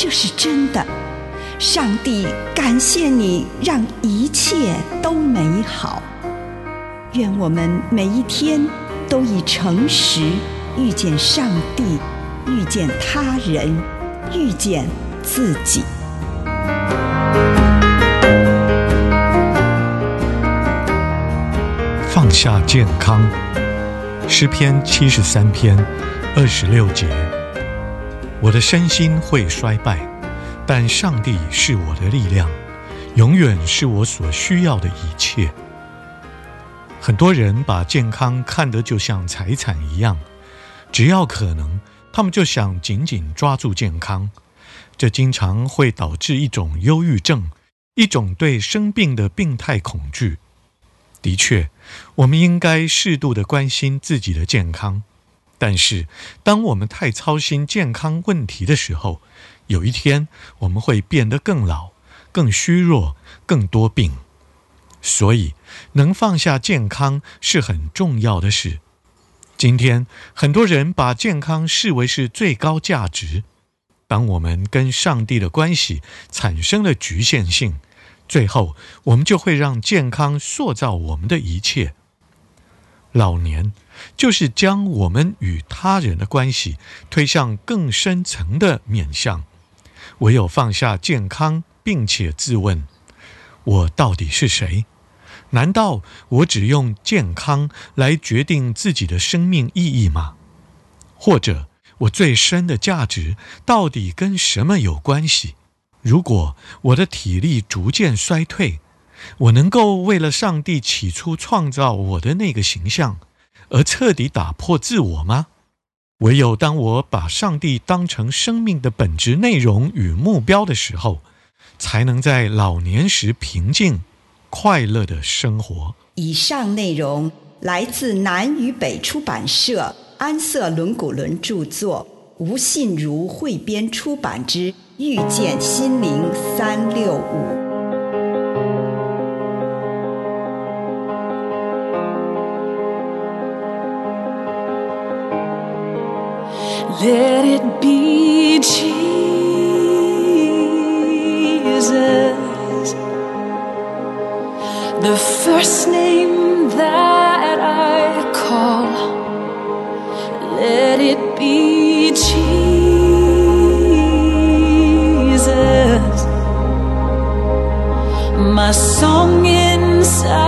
这是真的。上帝感谢你，让一切都美好。愿我们每一天都以诚实遇见上帝，遇见他人，遇见自己。放下健康，诗篇七十三篇二十六节。我的身心会衰败，但上帝是我的力量，永远是我所需要的一切。很多人把健康看得就像财产一样，只要可能，他们就想紧紧抓住健康，这经常会导致一种忧郁症，一种对生病的病态恐惧。的确，我们应该适度的关心自己的健康，但是当我们太操心健康问题的时候，有一天我们会变得更老、更虚弱、更多病。所以，能放下健康是很重要的事。今天很多人把健康视为是最高价值，当我们跟上帝的关系产生了局限性。最后，我们就会让健康塑造我们的一切。老年就是将我们与他人的关系推向更深层的面向。唯有放下健康，并且自问：我到底是谁？难道我只用健康来决定自己的生命意义吗？或者，我最深的价值到底跟什么有关系？如果我的体力逐渐衰退，我能够为了上帝起初创造我的那个形象，而彻底打破自我吗？唯有当我把上帝当成生命的本质内容与目标的时候，才能在老年时平静、快乐的生活。以上内容来自南与北出版社安瑟伦古伦著作，吴信如汇编出版之。遇见心灵三六五。Let it be Jesus, the first name that I call. Let it be Jesus. My song inside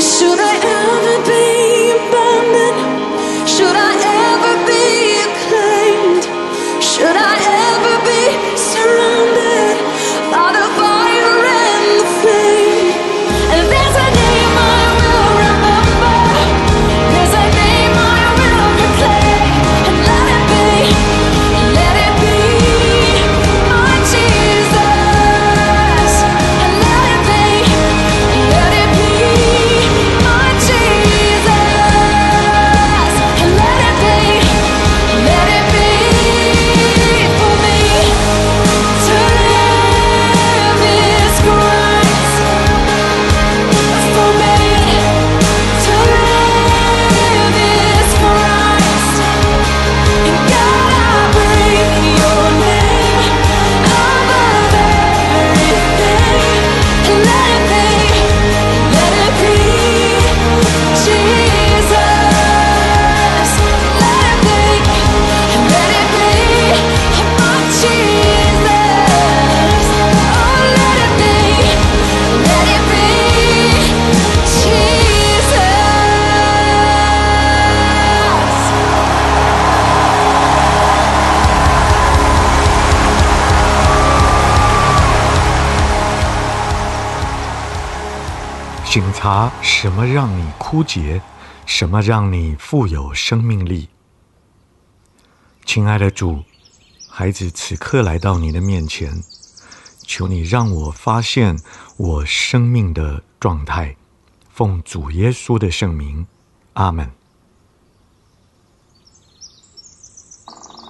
You should 警察什么让你枯竭，什么让你富有生命力。亲爱的主，孩子此刻来到你的面前，求你让我发现我生命的状态。奉主耶稣的圣名，阿门。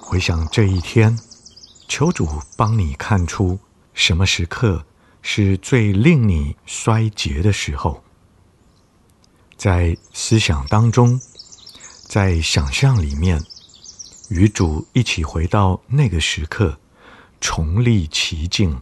回想这一天，求主帮你看出什么时刻是最令你衰竭的时候，在思想当中，在想象里面，与主一起回到那个时刻，重历其境。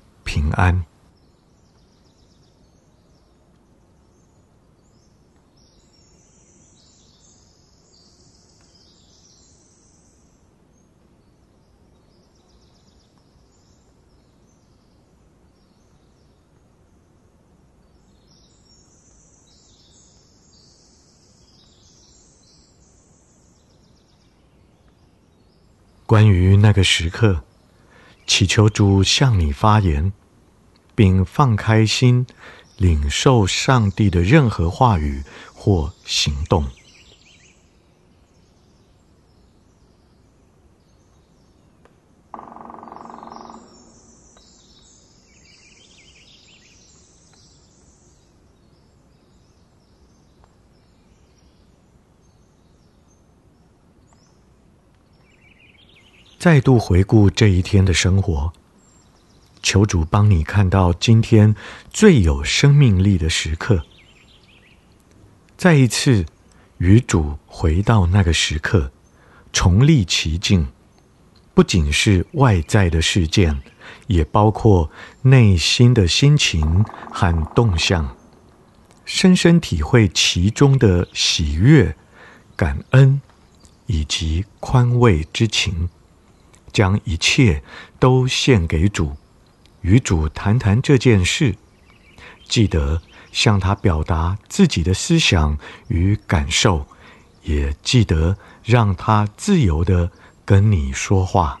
平安。关于那个时刻，祈求主向你发言。并放开心领受上帝的任何话语或行动。再度回顾这一天的生活求主帮你看到今天最有生命力的时刻。再一次与主回到那个时刻，重历其境，不仅是外在的事件，也包括内心的心情和动向，深深体会其中的喜悦、感恩以及宽慰之情。将一切都献给主，与主谈谈这件事。记得向他表达自己的思想与感受，也记得让他自由的跟你说话。